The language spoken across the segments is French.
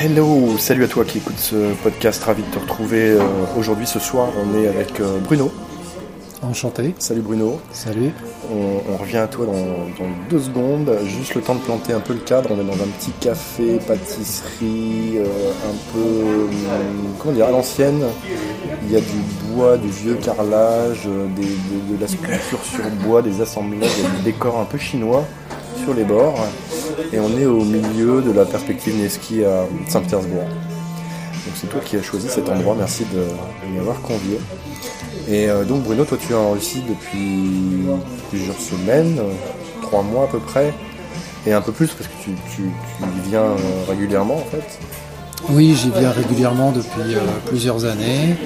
Hello, salut à toi qui écoute ce podcast, ravi de te retrouver euh, aujourd'hui ce soir. On est avec euh, Bruno. Enchanté. Salut Bruno. Salut. On, on revient à toi dans, dans deux secondes. Juste le temps de planter un peu le cadre. On est dans un petit café, pâtisserie, euh, un peu, hum, comment dire, à l'ancienne. Il y a du bois, du vieux carrelage, des- de, de la sculpture sur bois, des assemblages, il y a du décor un peu chinois sur les bords. Et on est au milieu de la perspective Nevsky à Saint-Pétersbourg. Donc c'est toi qui as choisi cet endroit, merci de, m'avoir convié. Et euh, donc Bruno, toi tu es en Russie depuis plusieurs semaines, euh, trois mois à peu près, et un peu plus parce que tu, y viens euh, régulièrement en fait. Oui, j'y viens régulièrement depuis plusieurs années.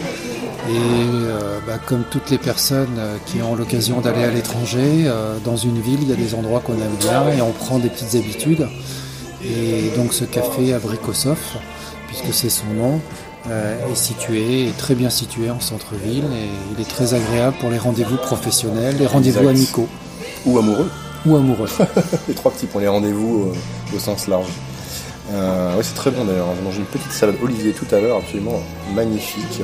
Et euh, bah, comme toutes les personnes euh, qui ont l'occasion d'aller à l'étranger, euh, dans une ville, il y a des endroits qu'on aime bien et on prend des petites habitudes. Et donc ce café à Brikosov, puisque c'est son nom, euh, est situé, est très bien situé en centre-ville et il est très agréable pour les rendez-vous professionnels, les rendez-vous amicaux Ou amoureux, ou amoureux. les trois petits pour les rendez-vous au sens large. Ouais, c'est très bon d'ailleurs, j'ai mangé une petite salade olivier tout à l'heure, absolument magnifique.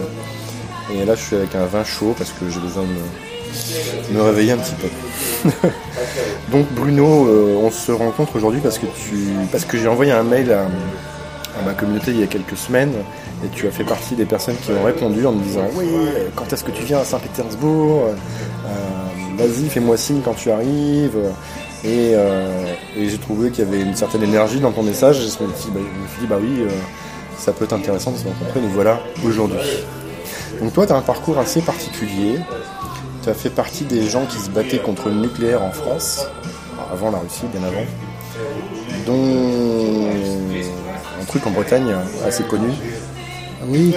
Et là je suis avec un vin chaud parce que j'ai besoin de me, réveiller un petit peu. Donc Bruno, euh, on se rencontre aujourd'hui parce que tu parce que j'ai envoyé un mail à, ma communauté il y a quelques semaines et tu as fait partie des personnes qui ont répondu en me disant oui quand est-ce que tu viens à Saint-Pétersbourg Euh, Vas-y fais-moi signe quand tu arrives et, euh, et j'ai trouvé qu'il y avait une certaine énergie dans ton message je me suis dit bah, je me suis dit, bah oui ça peut être intéressant de se rencontrer nous voilà aujourd'hui. Donc toi tu as un parcours assez particulier. Tu as fait partie des gens qui se battaient contre le nucléaire en France, avant la Russie, bien avant, dont un truc en Bretagne assez connu. Oui,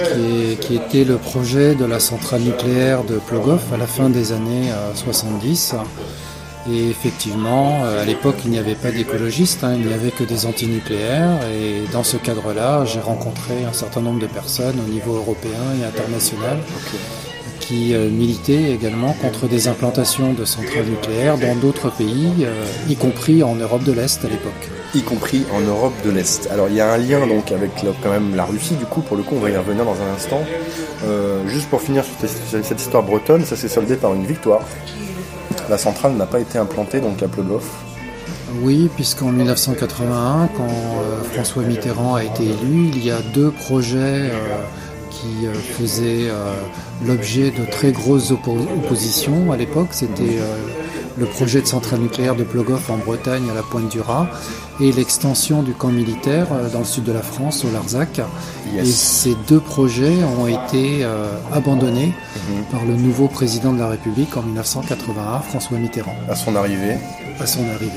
qui, était le projet de la centrale nucléaire de Plogov à la fin des années euh, 70. Et effectivement, euh, à l'époque, il n'y avait pas d'écologistes, hein, il n'y avait que des antinucléaires. Et dans ce cadre-là, j'ai rencontré un certain nombre de personnes au niveau européen et international qui euh, militaient également contre des implantations de centrales nucléaires dans d'autres pays, euh, y compris en Europe de l'Est à l'époque. y compris en Europe de l'Est. Alors il y a un lien donc avec la- quand même la Russie, du coup pour le coup on va y revenir dans un instant. Euh, juste pour finir sur cette histoire bretonne, ça s'est soldé par une victoire. La centrale n'a pas été implantée donc à Plogov. Oui, puisqu'en 1981, quand euh, François Mitterrand a été élu, il y a deux projets euh, qui euh, faisaient l'objet de très grosses oppo- oppositions à l'époque. C'était le projet de centrale nucléaire de Plogov en Bretagne à la pointe du Raz et l'extension du camp militaire euh, dans le sud de la France, au Larzac. Yes. Et ces deux projets ont été euh, abandonnés Mhm. par le nouveau président de la République en 1981, François Mitterrand, À son arrivée. à son arrivée.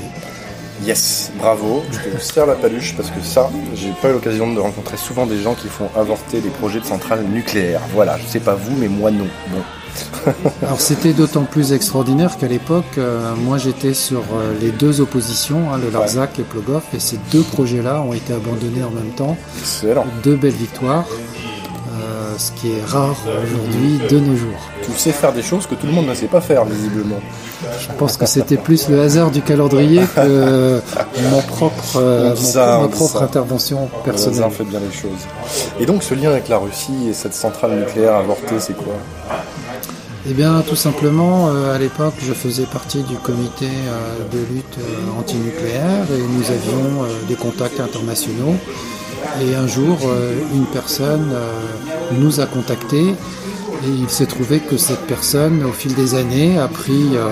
Yes, bravo. Je te serre la paluche parce que ça, j'ai pas eu l'occasion de rencontrer souvent des gens qui font avorter des projets de centrales nucléaires. Voilà, je sais pas vous, mais moi non. Bon. Alors c'était d'autant plus extraordinaire qu'à l'époque, euh, moi j'étais sur euh, les deux oppositions, hein, le Larzac et Plogov, et ces deux projets-là ont été abandonnés en même temps. Excellent. Deux belles victoires, ce qui est rare aujourd'hui de nos jours. Tu sais faire des choses que tout le monde ne sait pas faire, visiblement. Je pense que c'était plus le hasard du calendrier que mon propre, euh, mon- ma propre ça. intervention Le personnelle. hasard fait bien les choses. Et donc ce lien avec la Russie et cette centrale nucléaire avortée, c'est quoi? Eh bien, tout simplement, euh, à l'époque, je faisais partie du comité euh, de lutte euh, antinucléaire et nous avions euh, des contacts internationaux. Et un jour, euh, une personne euh, nous a contactés et il s'est trouvé que cette personne, au fil des années, a pris euh,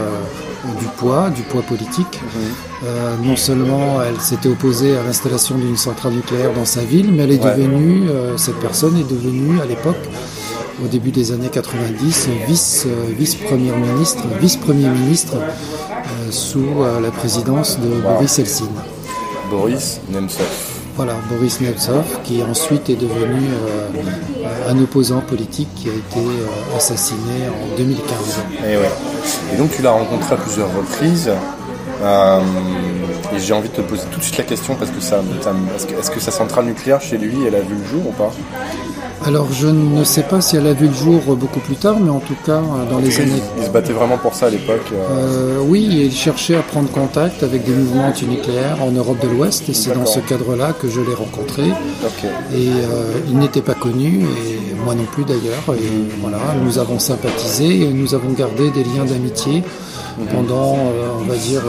du poids, du poids politique. Euh, non seulement elle s'était opposée à l'installation d'une centrale nucléaire dans sa ville, mais elle est Ouais. devenue, euh, cette personne est devenue à l'époque au début des années 90, vice, euh, vice-premier ministre, vice-premier ministre sous la présidence de Boris Eltsine. Boris Nemtsov. Voilà, Boris Nemtsov, qui ensuite est devenu euh, un opposant politique qui a été euh, assassiné en 2015. Et, ouais. et donc tu l'as rencontré à plusieurs reprises. Euh, et j'ai envie de te poser tout de suite la question parce que ça, est-ce que sa centrale nucléaire chez lui, elle a vu le jour ou pas? Alors je ne sais pas si elle a vu le jour beaucoup plus tard, mais en tout cas dans les années. Il se battait vraiment pour ça à l'époque. Euh, oui, il cherchait à prendre contact avec des mouvements antinucléaires en Europe de l'Ouest, et c'est dans ce cadre-là que je l'ai rencontré. Et euh, il n'était pas connu, et moi non plus d'ailleurs. Et voilà, nous avons sympathisé et nous avons gardé des liens d'amitié mhm. pendant, euh, on va dire,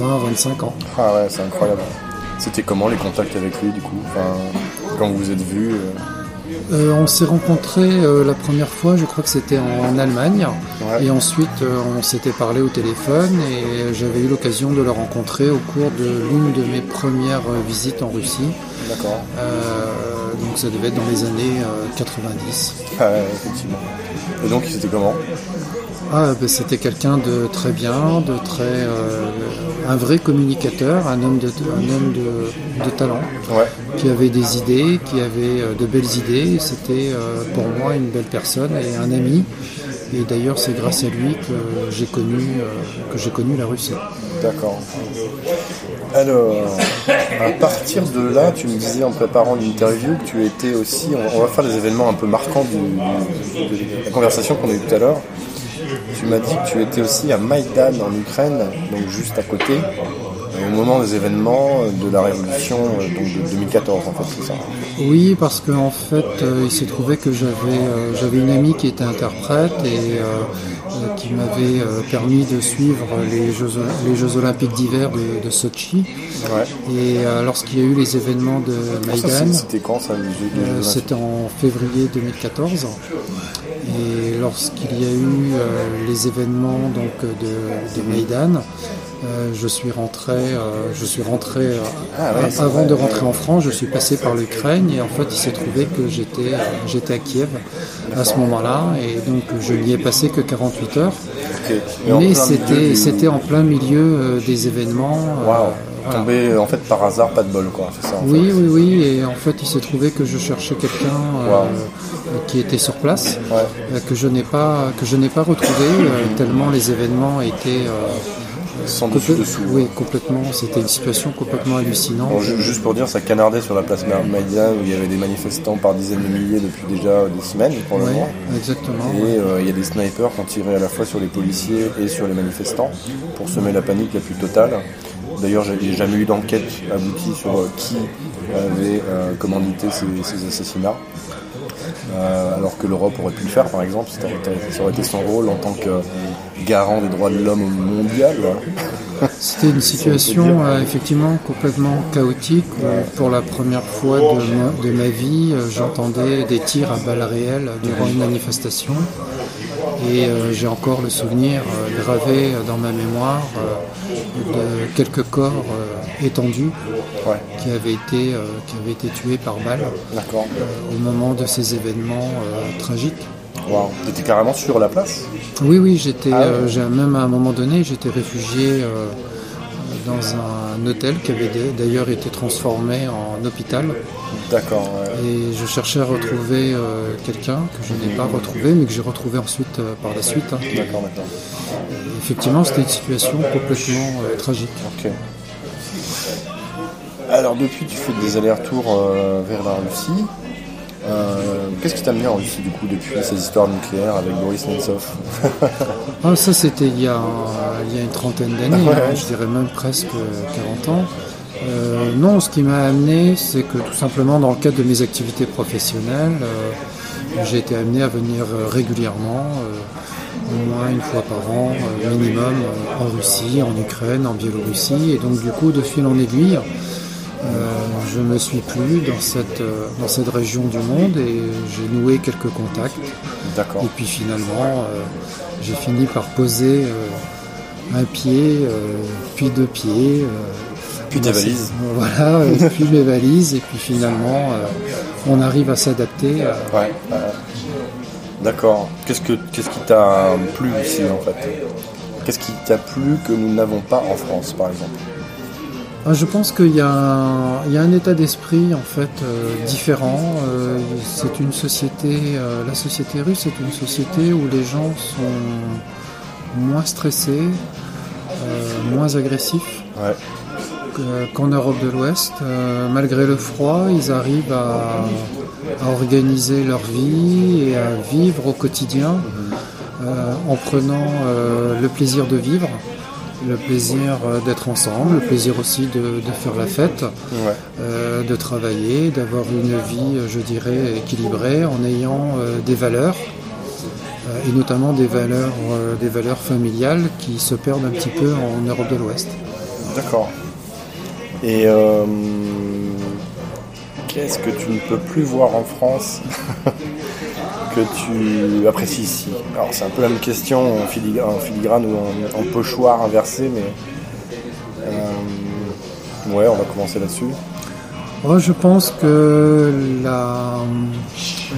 20-25 ans. Ah ouais, c'est incroyable. C'était comment les contacts avec lui du coup? Enfin, Quand vous vous êtes vus euh, on s'est rencontrés euh, la première fois, je crois que c'était en, Allemagne. Et ensuite, euh, on s'était parlé au téléphone et j'avais eu l'occasion de le rencontrer au cours de l'une de mes premières visites en Russie. D'accord. donc ça devait être dans les années 90. Ah, effectivement. Et donc, c'était comment? Ah, ben, C'était quelqu'un de très bien, de très un vrai communicateur, un homme de, homme de, talent, qui avait des idées, qui avait euh, de belles idées. C'était euh, pour moi une belle personne et un ami. Et d'ailleurs, c'est grâce à lui que j'ai connu, euh, que j'ai connu la Russie. D'accord. Alors, à partir de là, tu me disais en préparant l'interview que tu étais aussi. On, va faire des événements un peu marquants de la conversation qu'on a eue tout à l'heure. Tu m'as dit que tu étais aussi à Maïdan en Ukraine, donc juste à côté, au moment des événements de la révolution euh, donc de 2014 en fait, c'est ça Oui, parce qu'en en fait, euh, il s'est trouvé que j'avais euh, j'avais une amie qui était interprète et qui m'avait permis de suivre les Jeux, les Jeux Olympiques d'hiver de, Sochi. Et lorsqu'il y a eu les événements de Maïdan, c'était quand ça C'était en février 2014. Et lorsqu'il y a eu euh, les événements donc, de, de Maïdan, euh, je suis rentré, euh, je suis rentré ah avant de rentrer en France, je suis passé par l'Ukraine et en fait il s'est trouvé que j'étais j'étais à Kiev à ce moment-là et donc je n'y ai passé que 48 heures. Mais c'était c'était en plein milieu des événements. Tombé en fait par hasard, pas de bol quoi, ça, Oui, oui, oui, et en fait il s'est trouvé que je cherchais quelqu'un qui était sur place, euh, que je n'ai pas que je n'ai pas retrouvé euh, tellement les événements étaient euh, sans dessus dessous. Oui, complètement. C'était une situation complètement hallucinante. juste pour dire, ça canardait sur la place Maïdan où il y avait des manifestants par dizaines de milliers depuis déjà des semaines pour le moment. Exactement. Et il y a des snipers qui ont tiré à la fois sur les policiers et sur les manifestants pour semer la panique la plus totale. D'ailleurs, a jamais eu d'enquête aboutie sur qui avait commandité ces assassinats. Euh, alors que l'Europe aurait pu le faire par exemple, ça aurait été son rôle en tant que garant des droits de l'homme mondial. C'était une situation euh, effectivement complètement chaotique pour la première fois de ma, vie, euh, j'entendais des tirs à balles réelles durant une manifestation. Et j'ai encore le souvenir gravé dans ma mémoire de quelques corps étendus qui, avaient été, qui avaient été tués par balles au moment de ces événements tragiques. Wow. Tu étais carrément sur la place? Oui, oui, j'étais, ah euh, même à un moment donné, j'étais réfugié euh, dans un hôtel qui avait d'ailleurs été transformé en hôpital. D'accord. Et je cherchais à retrouver euh, quelqu'un que je n'ai pas retrouvé, mais que j'ai retrouvé ensuite par la suite. Hein. D'accord, d'accord. Effectivement, c'était une situation complètement tragique. Ok. Alors depuis, tu fais des allers-retours vers la Russie. Euh, qu'est-ce qui t'a amené en Russie du coup depuis ces histoires nucléaires avec Boris Nemtsov ah, Ça c'était il, y a, il y a une trentaine d'années, hein, je dirais même presque 40 ans. Euh, non, ce qui m'a amené, c'est que tout simplement dans le cadre de mes activités professionnelles, euh, j'ai été amené à venir régulièrement, au moins une fois par an minimum, en Russie, en Ukraine, en Biélorussie, et donc du coup de fil en aiguille, je me suis plu dans cette, euh, dans cette région du monde et j'ai noué quelques contacts. D'accord. Et puis finalement, euh, j'ai fini par poser euh, un pied, puis deux pieds. puis des valises. Voilà, puis mes valises, et puis finalement, on arrive à s'adapter. Ouais. D'accord. Qu'est-ce, que, qu'est-ce qui t'a plu ici en fait? Qu'est-ce qui t'a plu que nous n'avons pas en France par exemple? Je pense qu'il y, a un état d'esprit en fait euh, différent. Euh, c'est une société, euh, la société russe est une société où les gens sont moins stressés, moins agressifs qu'en Europe de l'Ouest. malgré le froid, ils arrivent à, à organiser leur vie et à vivre au quotidien euh, en prenant le plaisir de vivre, le plaisir euh, d'être ensemble, le plaisir aussi de, de faire la fête, Ouais. euh, de travailler, d'avoir une vie, je dirais, équilibrée en ayant euh, des valeurs euh, et notamment des valeurs, des valeurs familiales qui se perdent un petit peu en Europe de l'Ouest. D'accord. Et qu'est-ce que tu ne peux plus voir en France? que tu apprécies ici Alors c'est un peu la même question en filigrane, ou en, en pochoir inversé, mais euh, ouais, on va commencer là-dessus. Moi, je pense que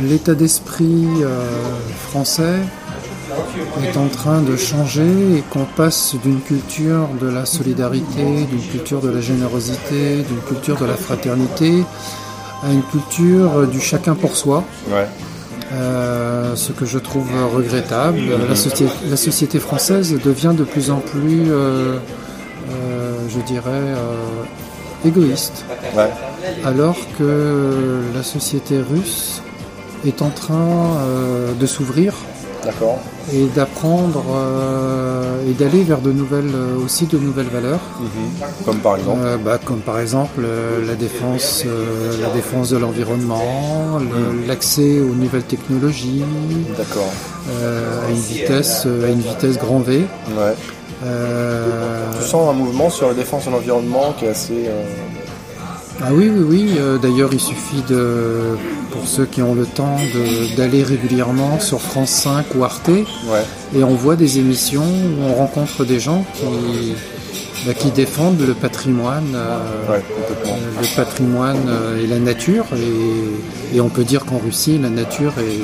l'état d'esprit euh, français est en train de changer et qu'on passe d'une culture de la solidarité, d'une culture de la générosité, d'une culture de la fraternité à une culture du chacun pour soi. Ouais. Euh, ce que je trouve regrettable. La, société, la société française devient de plus en plus, euh, euh, je dirais, euh, égoïste, Ouais. alors que la société russe est en train euh, de s'ouvrir D'accord. et d'apprendre euh, et d'aller vers de nouvelles, euh, aussi de nouvelles valeurs. Comme par exemple. Euh, bah, comme par exemple euh, la défense, la défense de l'environnement, le- l'accès aux nouvelles technologies D'accord. à une vitesse, à une vitesse grand V. Ouais. Tu sens un mouvement sur la défense de l'environnement qui est assez. Ah oui, oui, oui. euh, D'ailleurs, il suffit de, pour ceux qui ont le temps, d'aller régulièrement sur France 5 ou Arte, Ouais. et on voit des émissions où on rencontre des gens qui, bah, qui défendent le patrimoine. euh, Ouais. Euh, le patrimoine et la nature et, et on peut dire qu'en Russie la nature est,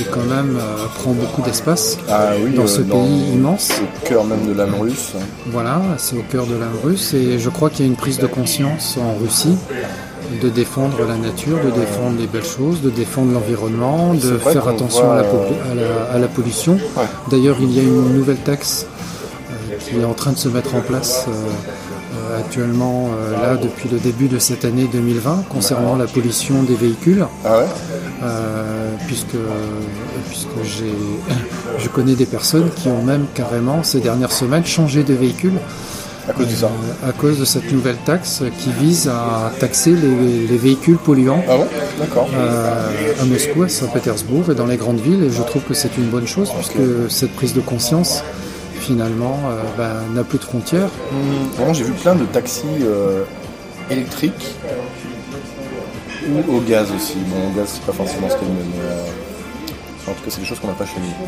est quand même euh, prend beaucoup d'espace Ah oui, dans euh, ce pays immense Au cœur même de l'âme russe. voilà c'est au cœur de l'âme russe et je crois qu'il y a une prise de conscience en Russie de défendre la nature, de défendre les belles choses, de défendre l'environnement, de C'est faire attention voit, à, la, euh, à la- à la pollution. Ouais. D'ailleurs, il y a une nouvelle taxe euh, qui est en train de se mettre en place euh, actuellement, euh, là, depuis le début de cette année 2020, concernant la pollution des véhicules, Ah ouais? Euh, puisque, puisque j'ai, je connais des personnes qui ont même carrément, ces dernières semaines, changé de véhicule À cause de ça? euh, à cause de cette nouvelle taxe qui vise à taxer les, les véhicules polluants. Ah D'accord. euh, à Moscou, à Saint-Pétersbourg et dans les grandes villes. Et je trouve que c'est une bonne chose puisque cette prise de conscience, finalement, euh, ben, n'a plus de frontières. Hum, Vraiment, j'ai vu plein de taxis euh, électriques ou au gaz aussi. Bon, au gaz, c'est pas forcément ce qu'il y a de mieux, mais euh, en tout cas, c'est des choses qu'on n'a pas chez nous.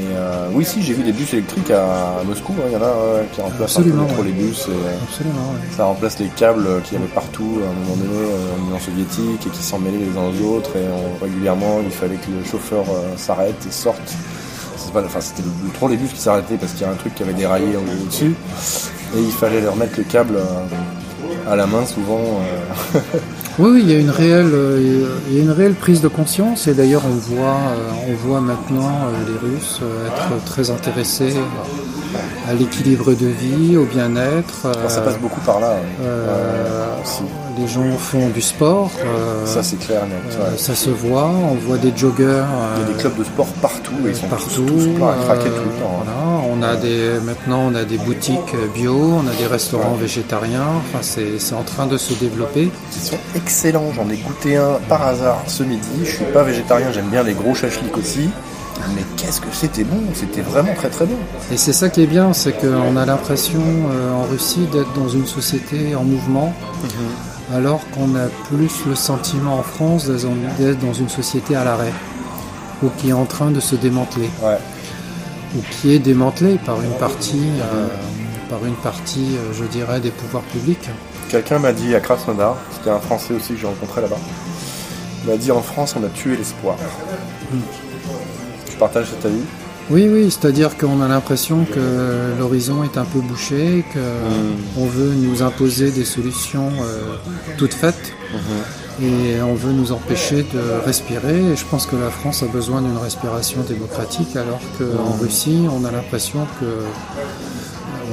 Et euh, oui, si, j'ai vu des bus électriques à Moscou. hein, Il y en a euh, qui remplacent un peu les trolleybus. Et, Absolument. ouais. ça remplace les câbles qu'il y avait partout à un moment donné en Union soviétique et qui s'en mêlaient les uns aux autres. Et on- régulièrement, il fallait que le chauffeur euh, s'arrête et sorte. Enfin, c'était le, le trolleybus qui s'arrêtait parce qu'il y a un truc qui avait déraillé au- au-dessus. Et il fallait leur mettre le câble euh, à la main souvent. euh, Oui, oui, il y a une réelle, euh, il y a une réelle prise de conscience et d'ailleurs on voit, euh, on voit maintenant les Russes être très intéressés à l'équilibre de vie, au bien-être. ça passe beaucoup par là. aussi. Les gens font du sport. euh, Ça, c'est clair. net, euh, ouais. ça se voit. On voit des joggers. Il y a euh, des clubs de sport partout et ils sont partout. tous, tous pleins à craquer euh, tout le temps. hein. voilà. On a des, maintenant, on a des boutiques bio, on a des restaurants végétariens. Enfin, c'est c'est en train de se développer. Ils sont excellents, j'en ai goûté un par hasard ce midi. Je suis pas végétarien, j'aime bien les gros chachliks aussi. Mais qu'est-ce que c'était bon, c'était vraiment très très bon. Et c'est ça qui est bien, c'est qu'on a l'impression euh, en Russie d'être dans une société en mouvement, alors qu'on a plus le sentiment en France d'être dans une société à l'arrêt, ou qui est en train de se démanteler, Ouais. ou qui est démantelée par une partie, euh, par une partie, euh, je dirais, des pouvoirs publics. Quelqu'un m'a dit à Krasnodar, c'était un Français aussi que j'ai rencontré là-bas, il m'a dit en France on a tué l'espoir. Tu partages cet avis Oui, oui, c'est-à-dire qu'on a l'impression que l'horizon est un peu bouché, qu'on veut nous imposer des solutions euh, toutes faites, et on veut nous empêcher de respirer. Et je pense que la France a besoin d'une respiration démocratique, alors qu'en Russie, on a l'impression que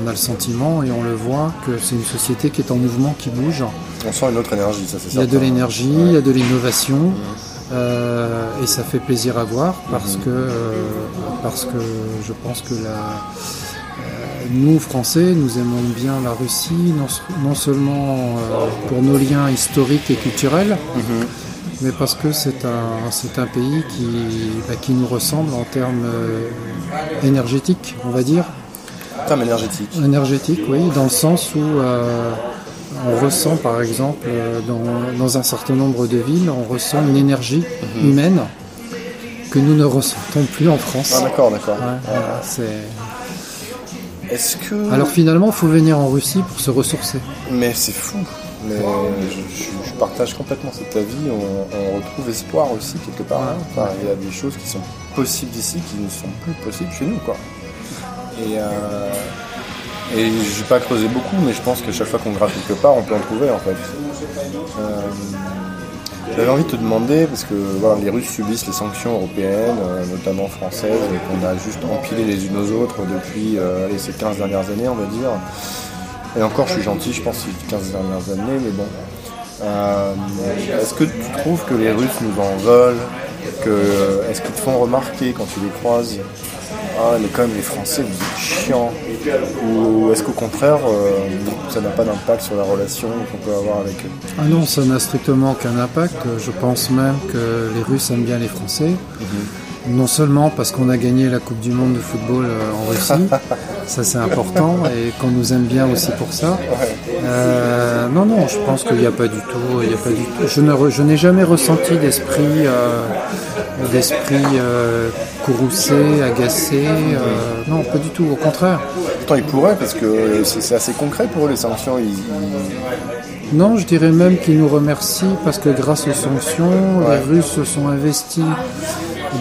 on a le sentiment et on le voit que c'est une société qui est en mouvement, qui bouge. On sent une autre énergie, ça c'est Il y a de l'énergie, il y a de l'innovation. Euh, et ça fait plaisir à voir parce que parce que je pense que la, nous, Français, nous aimons bien la Russie, non, seulement euh, pour nos liens historiques et culturels, mhm. mais parce que c'est un, c'est un pays qui, bah, qui nous ressemble en termes euh, énergétiques, on va dire. En termes énergétiques Énergétique, oui, dans le sens où euh, on ressent, par exemple, dans, un certain nombre de villes, on ressent une énergie mhm. humaine que nous ne ressentons plus en France. Ah, d'accord, d'accord. c'est que... Alors finalement, il faut venir en Russie pour se ressourcer. Mais c'est fou. Mais je, partage complètement cet avis. On, retrouve espoir aussi quelque part. Hein. il y a des choses qui sont possibles ici qui ne sont plus possibles chez nous. Quoi. Et, euh, et je vais pas creuser beaucoup, mais je pense que chaque fois qu'on gratte quelque part, on peut en trouver en fait. Euh, j'avais envie de te demander, parce que les Russes subissent les sanctions européennes, euh, notamment françaises, qu'on a juste empilé les unes aux autres depuis euh, ces 15 dernières années, on va dire. Et encore, je suis gentil, je pense, ces 15 dernières années, mais bon. Euh, est-ce que tu trouves que les Russes nous en veulent Est-ce qu'ils te font remarquer quand tu les croises? Ah, mais quand même les Français, vous êtes chiants Ou est-ce qu'au contraire, euh, ça n'a pas d'impact sur la relation qu'on peut avoir avec eux? Ah non, ça n'a strictement aucun impact. Je pense même que les Russes aiment bien les Français. Mhm. Non seulement parce qu'on a gagné la Coupe du Monde de football euh, en Russie, ça c'est important, et qu'on nous aime bien aussi pour ça. Euh, non, non, je pense qu'il n'y a pas du tout, il y a pas du tout. Je, n'ai jamais ressenti d'esprit, d'esprit courroucé, agacé. Euh, non, pas du tout, au contraire. Pourtant, ils pourraient, parce que c'est assez concret pour eux, les sanctions. Non, je dirais même qu'ils nous remercient parce que grâce aux sanctions, les Russes se sont investis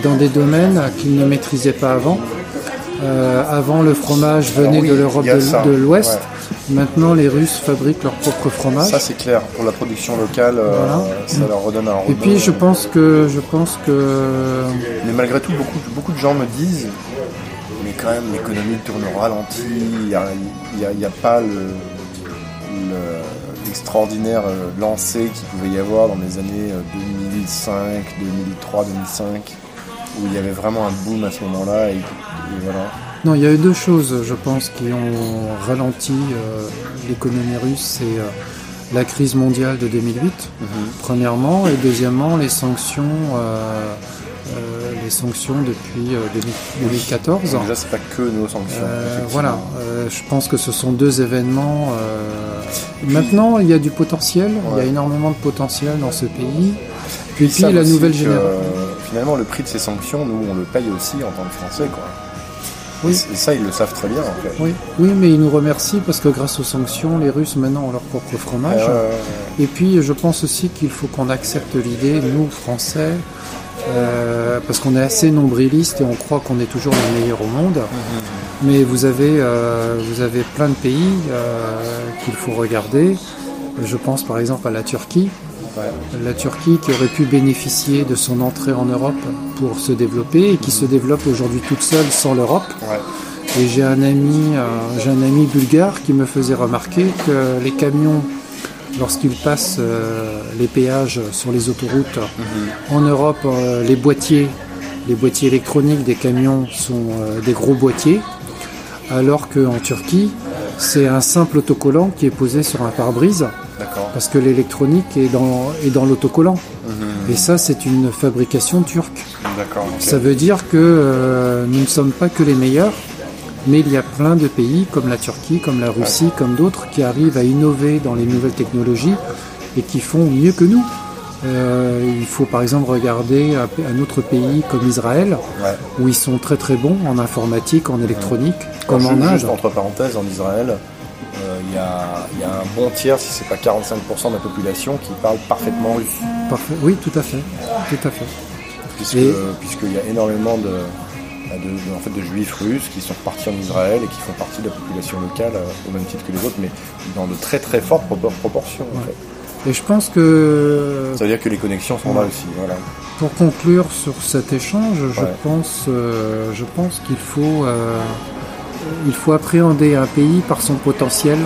dans des domaines qu'ils ne maîtrisaient pas avant. Euh, avant, le fromage venait ah de l'Europe de, l'Ouest. Maintenant, les Russes fabriquent leur propre fromage. Ça, c'est clair. Pour la production locale, euh, ça leur redonne un Et puis, je pense que, je pense que. Mais malgré tout, beaucoup, beaucoup de gens me disent, mais quand même, l'économie tourne au ralenti. Il n'y a, a, pas l'extraordinaire euh, lancé qu'il pouvait y avoir dans les années 2005, 2003, 2005, où il y avait vraiment un boom à ce moment-là. et voilà. Non, il y a eu deux choses, je pense, qui ont ralenti euh, l'économie russe. C'est euh, la crise mondiale de 2008, mhm. premièrement, et deuxièmement, les sanctions, euh, les sanctions depuis 2014. déjà, c'est pas que nos sanctions. voilà, je pense que ce sont deux événements. Maintenant, il y a du potentiel, il y a énormément de potentiel dans ce pays. Puis, puis la nouvelle génération. finalement, le prix de ces sanctions, nous, on le paye aussi en tant que Français, quoi. Oui. Et ça, ils le savent très bien, en fait. Oui, oui mais ils nous remercient parce que grâce aux sanctions, les Russes maintenant ont leur propre fromage. Et puis, je pense aussi qu'il faut qu'on accepte l'idée, nous, Français, euh, parce qu'on est assez nombriliste et on croit qu'on est toujours les meilleurs au monde. Mhm. Mais vous avez, euh, vous avez plein de pays euh, qu'il faut regarder. Je pense par exemple à la Turquie. La Turquie qui aurait pu bénéficier de son entrée en Europe pour se développer et qui se développe aujourd'hui toute seule sans l'Europe. Et j'ai un ami, euh, j'ai un ami bulgare qui me faisait remarquer que les camions, lorsqu'ils passent euh, les péages sur les autoroutes mhm. en Europe, euh, les boîtiers, les boîtiers électroniques des camions sont des gros boîtiers, alors qu'en Turquie, c'est un simple autocollant qui est posé sur un pare-brise parce que l'électronique est dans, est dans l'autocollant. Mhm. Et ça, c'est une fabrication turque. Ça veut dire que euh, nous ne sommes pas que les meilleurs, mais il y a plein de pays comme la Turquie, comme la Russie, comme d'autres qui arrivent à innover dans les nouvelles technologies et qui font mieux que nous. Euh, il faut par exemple regarder un, autre pays comme Israël, où ils sont très très bons en informatique, en électronique, comme en Inde. entre parenthèses, en Israël, il y, a, un bon tiers, si c'est pas 45% de la population, qui parle parfaitement russe. Parfait. Oui, tout à fait. Tout à fait. Puisqu'il y a énormément de, en fait, de juifs russes qui sont partis en Israël et qui font partie de la population locale euh, au même titre que les autres, mais dans de très très fortes proportions. Et je pense que. Ça veut dire que les connexions sont là aussi. Voilà. Pour conclure sur cet échange, je pense, euh, je pense qu'il faut. Euh, il faut appréhender un pays par son potentiel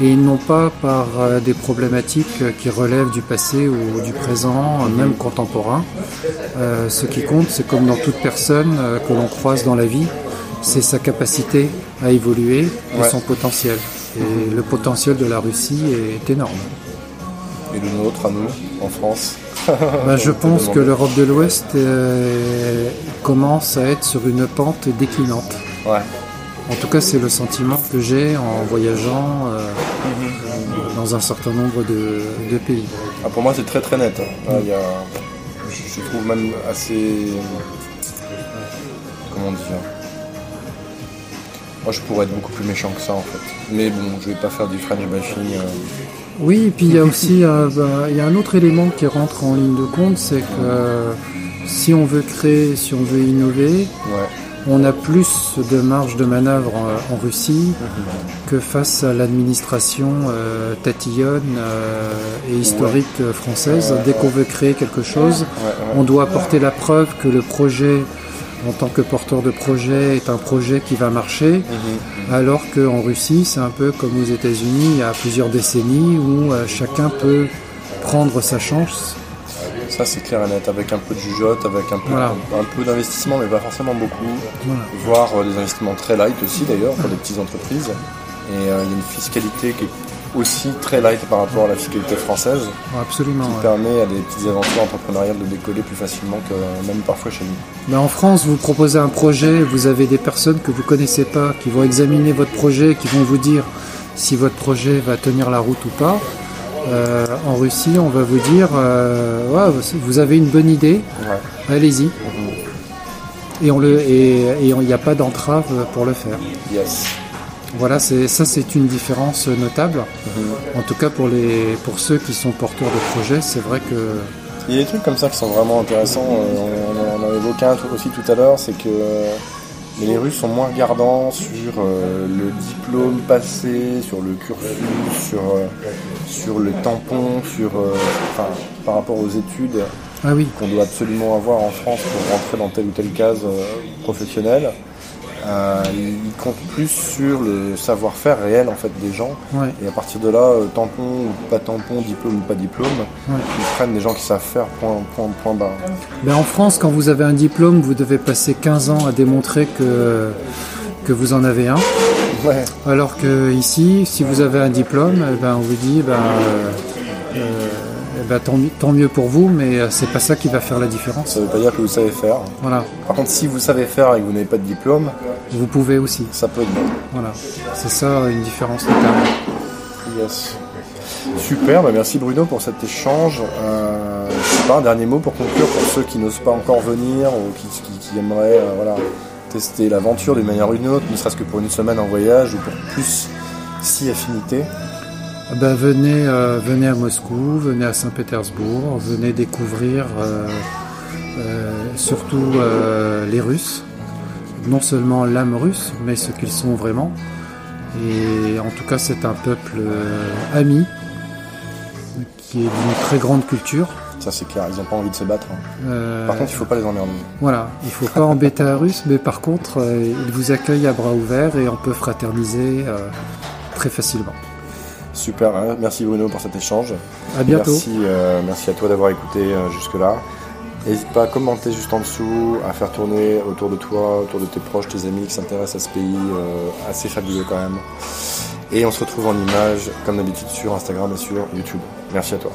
et non pas par euh, des problématiques qui relèvent du passé ou du présent, même contemporain. Euh, ce qui compte, c'est comme dans toute personne euh, que l'on croise dans la vie, c'est sa capacité à évoluer et Ouais. son potentiel. Et le potentiel de la Russie est énorme. Et le nôtre à nous, en France Ben, je pense que l'Europe de l'Ouest euh, commence à être sur une pente déclinante. Ouais. En tout cas, c'est le sentiment que j'ai en voyageant euh, dans un certain nombre de, de pays. Ah, pour moi, c'est très très net. hein. Là, y a, je, trouve même assez. Comment dire Moi, je pourrais être beaucoup plus méchant que ça en fait. Mais bon, je vais pas faire du French bashing. euh. Oui, et puis il y a aussi euh, ben, y a un autre élément qui rentre en ligne de compte, c'est que euh, si on veut créer, si on veut innover, Ouais. On a plus de marge de manœuvre en, en Russie que face à l'administration euh, tatillonne euh, et historique française. Dès qu'on veut créer quelque chose, on doit apporter la preuve que le projet, en tant que porteur de projet, est un projet qui va marcher. Mhm. Alors qu'en Russie, c'est un peu comme aux États-Unis, il y a plusieurs décennies où euh, chacun peut prendre sa chance. Ça, c'est clair et net. Avec un peu de jugeote, avec un peu, Voilà. un peu d'investissement, mais pas forcément beaucoup. Voilà. Voire euh, des investissements très light aussi d'ailleurs pour des petites entreprises. Et euh, il y a une fiscalité qui est aussi très light par rapport à la fiscalité française. Absolument. qui ouais. permet à des petites aventures entrepreneuriales de décoller plus facilement que même parfois chez nous. Mais en France, vous proposez un projet, vous avez des personnes que vous connaissez pas, qui vont examiner votre projet, qui vont vous dire si votre projet va tenir la route ou pas. Euh, en Russie, on va vous dire, euh, Ouais, vous avez une bonne idée, Ouais. allez-y. Et on le et on- il n'y a pas d'entrave pour le faire. Yes. Voilà, ça, c'est une différence notable. En tout cas, pour les pour ceux qui sont porteurs de projets, c'est vrai que Il y a des trucs comme ça qui sont vraiment intéressants. Euh, On, on en a évoqué un truc aussi tout à l'heure, c'est que euh, les Russes sont moins regardants sur euh, le diplôme passé, sur le cursus, sur, euh, sur le tampon, sur, euh, enfin, par rapport aux études ah oui, qu'on doit absolument avoir en France pour rentrer dans telle ou telle case professionnelle. Euh, ils comptent plus sur le savoir-faire réel en fait des gens ouais, et à partir de là, euh, tampon ou pas tampon, diplôme ou pas diplôme, ouais. ils prennent des gens qui savent faire point, point, point barre. Ben, en France, quand vous avez un diplôme, vous devez passer 15 ans à démontrer que, que vous en avez un. Ouais, Alors que ici, si vous avez un diplôme, eh ben, on vous dit ben, euh, euh, ben, tant, mi- tant mieux pour vous, mais euh, c'est pas ça qui va faire la différence. ça veut pas dire que vous savez faire. Voilà, Par contre, si vous savez faire et que vous n'avez pas de diplôme, vous pouvez aussi. ça peut être bon. Voilà, c'est ça une différence notable. Yes. Super, bah merci Bruno pour cet échange. Euh, je sais pas, un dernier mot pour conclure pour ceux qui n'osent pas encore venir ou qui, qui- qui aimeraient euh, voilà, tester l'aventure d'une manière ou d'une autre, ne serait-ce que pour une semaine en voyage ou pour plus si affinité. Ah Ben, venez, euh, venez à Moscou, venez à Saint-Pétersbourg, venez découvrir euh, euh, surtout euh, les Russes, non seulement l'âme russe, mais ce qu'ils sont vraiment. Et en tout cas, c'est un peuple ami, qui est d'une très grande culture. Ça c'est clair, ils n'ont pas envie de se battre. hein. Euh, Par contre, il faut pas les emmerder. Voilà, il faut pas embêter un russe, mais par contre, euh, il vous accueille à bras ouverts et on peut fraterniser euh, très facilement. Super, hein. merci Bruno pour cet échange. À bientôt. Merci, euh, merci à toi d'avoir écouté euh, jusque-là. N'hésite pas à commenter juste en dessous, à faire tourner autour de toi, autour de tes proches, tes amis qui s'intéressent à ce pays euh, assez fabuleux quand même. Et on se retrouve en images, comme d'habitude, sur Instagram et sur YouTube. Merci à toi.